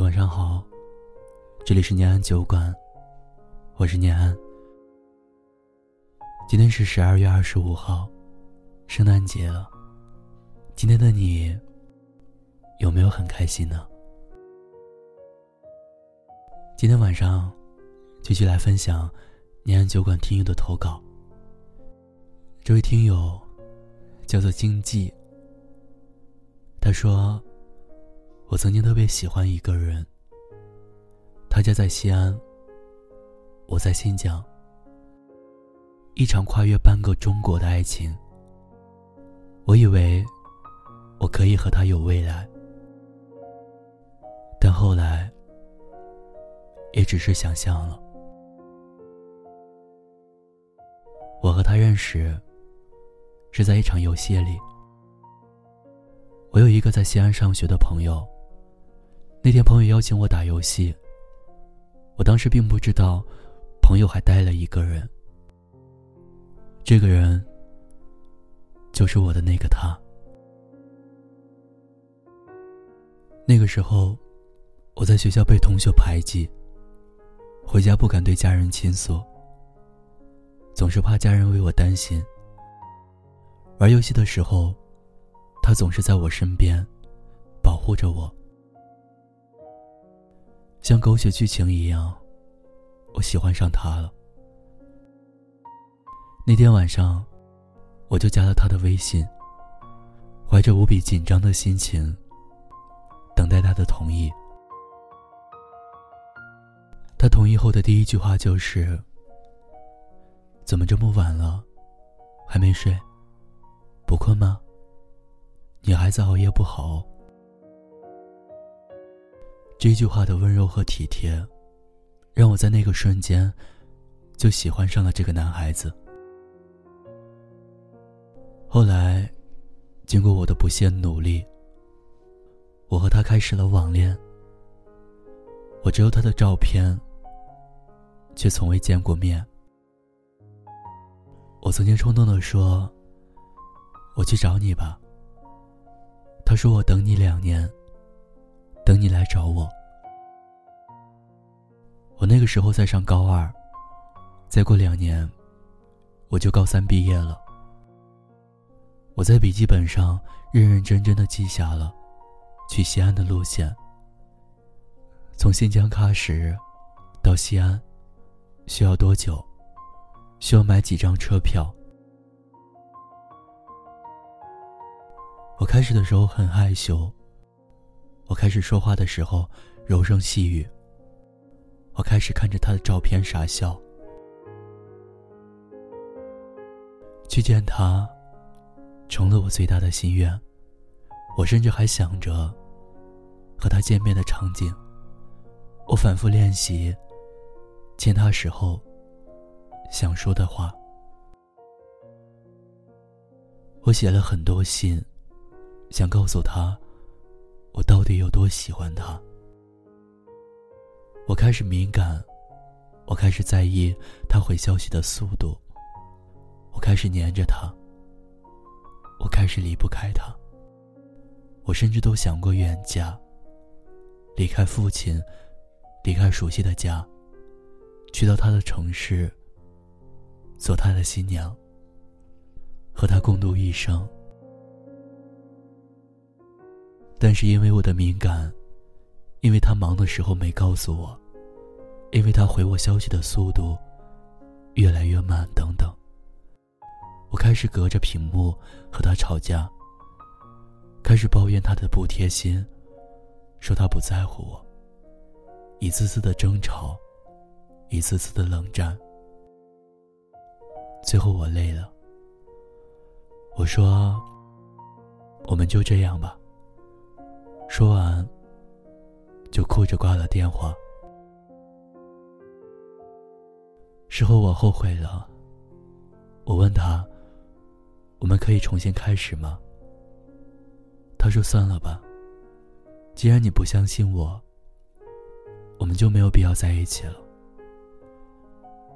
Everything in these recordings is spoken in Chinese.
晚上好，这里是念安酒馆，我是念安。今天是十二月二十五号，圣诞节了。今天的你有没有很开心呢？今天晚上继续来分享念安酒馆听友的投稿。这位听友叫做经济，他说。我曾经特别喜欢一个人。他家在西安，我在新疆。一场跨越半个中国的爱情。我以为我可以和他有未来，但后来也只是想象了。我和他认识是在一场游戏里。我有一个在西安上学的朋友。那天朋友邀请我打游戏，我当时并不知道，朋友还带了一个人。这个人就是我的那个他。那个时候，我在学校被同学排挤，回家不敢对家人倾诉，总是怕家人为我担心。玩游戏的时候，他总是在我身边，保护着我。像狗血剧情一样，我喜欢上他了。那天晚上，我就加了他的微信，怀着无比紧张的心情，等待他的同意。他同意后的第一句话就是：“怎么这么晚了，还没睡？不困吗？女孩子熬夜不好。”这句话的温柔和体贴，让我在那个瞬间就喜欢上了这个男孩子。后来，经过我的不懈努力，我和他开始了网恋。我只有他的照片，却从未见过面。我曾经冲动的说：“我去找你吧。”他说：“我等你两年。”等你来找我。我那个时候在上高二，再过两年，我就高三毕业了。我在笔记本上认认真真的记下了去西安的路线。从新疆喀什到西安需要多久？需要买几张车票？我开始的时候很害羞。我开始说话的时候柔声细语。我开始看着他的照片傻笑。去见他，成了我最大的心愿。我甚至还想着和他见面的场景。我反复练习见他时候想说的话。我写了很多信，想告诉他。我到底有多喜欢他？我开始敏感，我开始在意他回消息的速度，我开始黏着他，我开始离不开他。我甚至都想过远嫁，离开父亲，离开熟悉的家，去到他的城市，做他的新娘，和他共度一生。但是因为我的敏感，因为他忙的时候没告诉我，因为他回我消息的速度越来越慢，等等，我开始隔着屏幕和他吵架，开始抱怨他的不贴心，说他不在乎我，一次次的争吵，一次次的冷战，最后我累了，我说：“我们就这样吧。”说完，就哭着挂了电话。事后我后悔了。我问他：“我们可以重新开始吗？”他说：“算了吧。既然你不相信我，我们就没有必要在一起了。”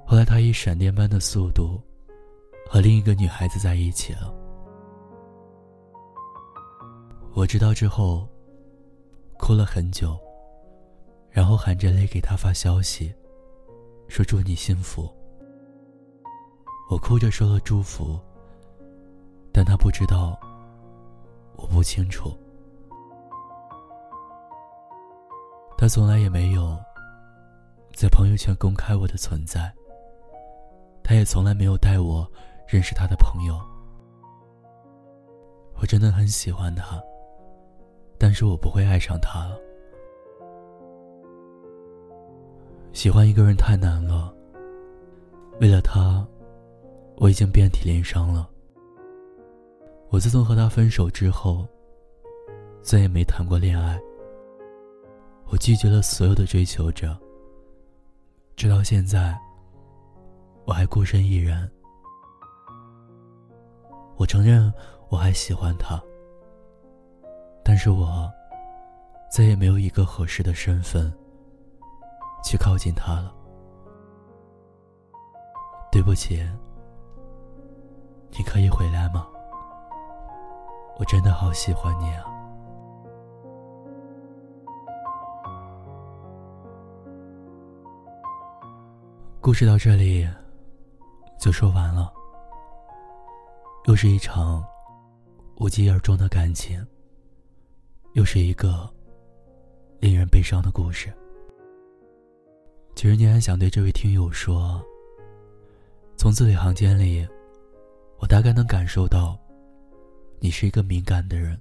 后来他以闪电般的速度和另一个女孩子在一起了。我知道之后。哭了很久，然后含着泪给他发消息，说祝你幸福。我哭着说了祝福，但他不知道，我不清楚。他从来也没有在朋友圈公开我的存在，他也从来没有带我认识他的朋友。我真的很喜欢他，但是我不会爱上他了。喜欢一个人太难了，为了他，我已经遍体鳞伤了。我自从和他分手之后，再也没谈过恋爱。我拒绝了所有的追求者，直到现在，我还孤身一人。我承认我还喜欢他，但是我再也没有一个合适的身份去靠近他了。对不起，你可以回来吗？我真的好喜欢你啊！故事到这里就说完了。又是一场无疾而终的感情，又是一个令人悲伤的故事。其实，你还想对这位听友说：从字里行间里，我大概能感受到，你是一个敏感的人。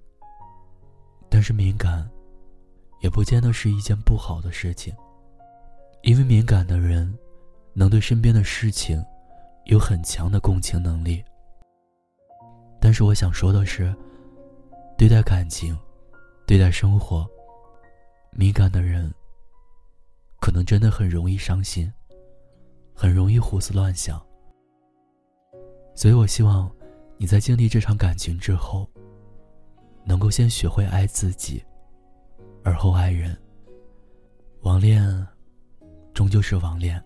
但是，敏感也不见得是一件不好的事情，因为敏感的人。能对身边的事情有很强的共情能力，但是我想说的是，对待感情、对待生活，敏感的人可能真的很容易伤心，很容易胡思乱想。所以我希望你在经历这场感情之后，能够先学会爱自己，而后爱人。网恋终究是网恋。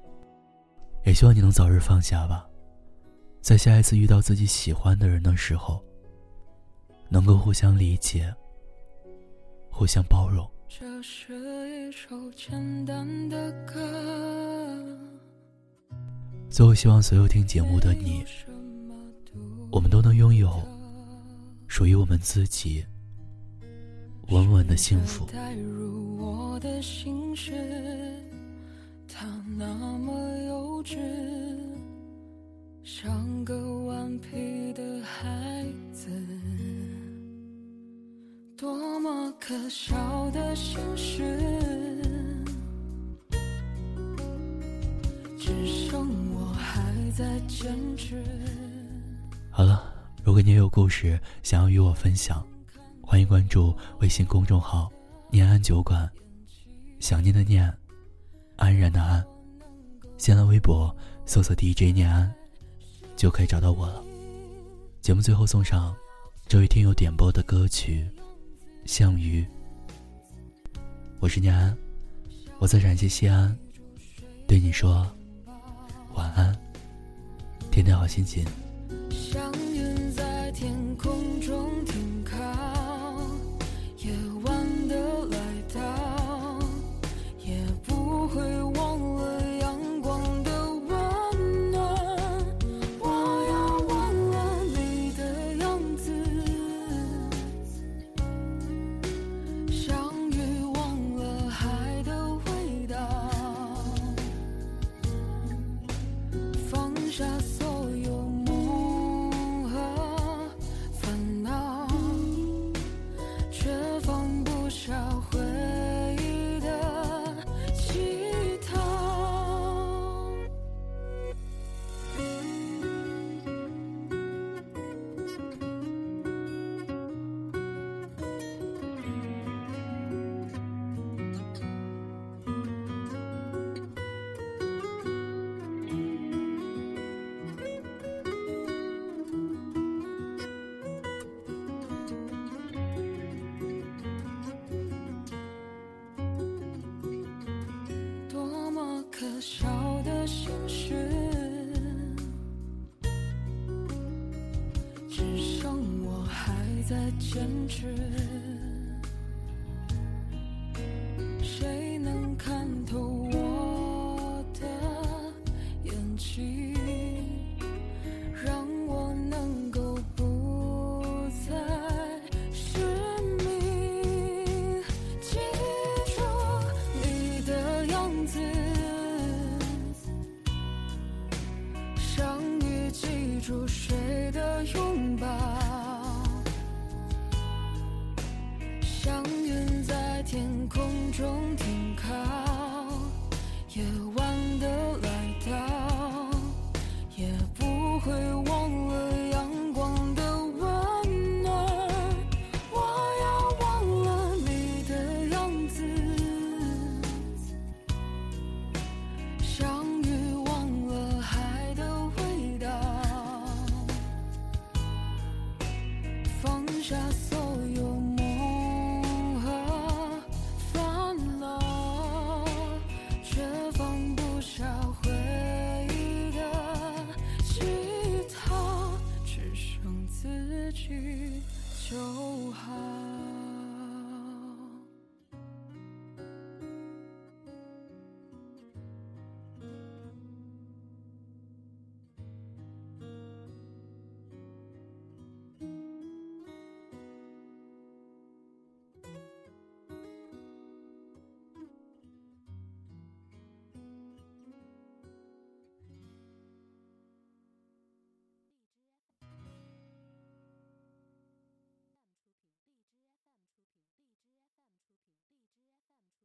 也希望你能早日放下吧，在下一次遇到自己喜欢的人的时候，能够互相理解、互相包容。这是一首简单的歌。最后，希望所有听节目的你，我们都能拥有属于我们自己稳稳的幸福。他那么幼稚，像个顽皮的孩子，多么可笑的心事，只剩我还在坚持。好了，如果你也有故事想要与我分享，欢迎关注微信公众号“念安酒馆”，想念的念。安然的安，新浪微博搜索 DJ 念安，就可以找到我了。节目最后送上这位听友点播的歌曲《项羽》。我是念安，我在陕西西安，对你说晚安，天天好心情。的坚持，